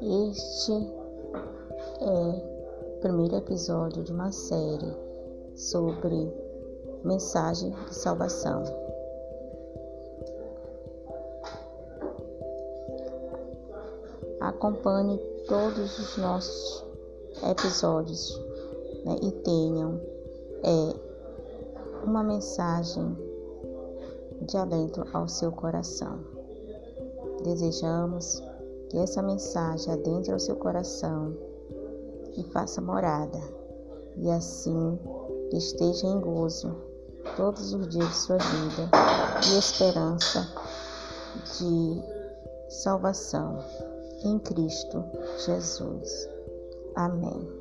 Este é o primeiro episódio de uma série sobre mensagem de salvação. Acompanhe todos os nossos episódios né, e tenham é, uma mensagem de alento ao seu coração. Desejamos que essa mensagem adentre ao seu coração e faça morada, e assim esteja em gozo todos os dias de sua vida e esperança de salvação em Cristo Jesus. Amém.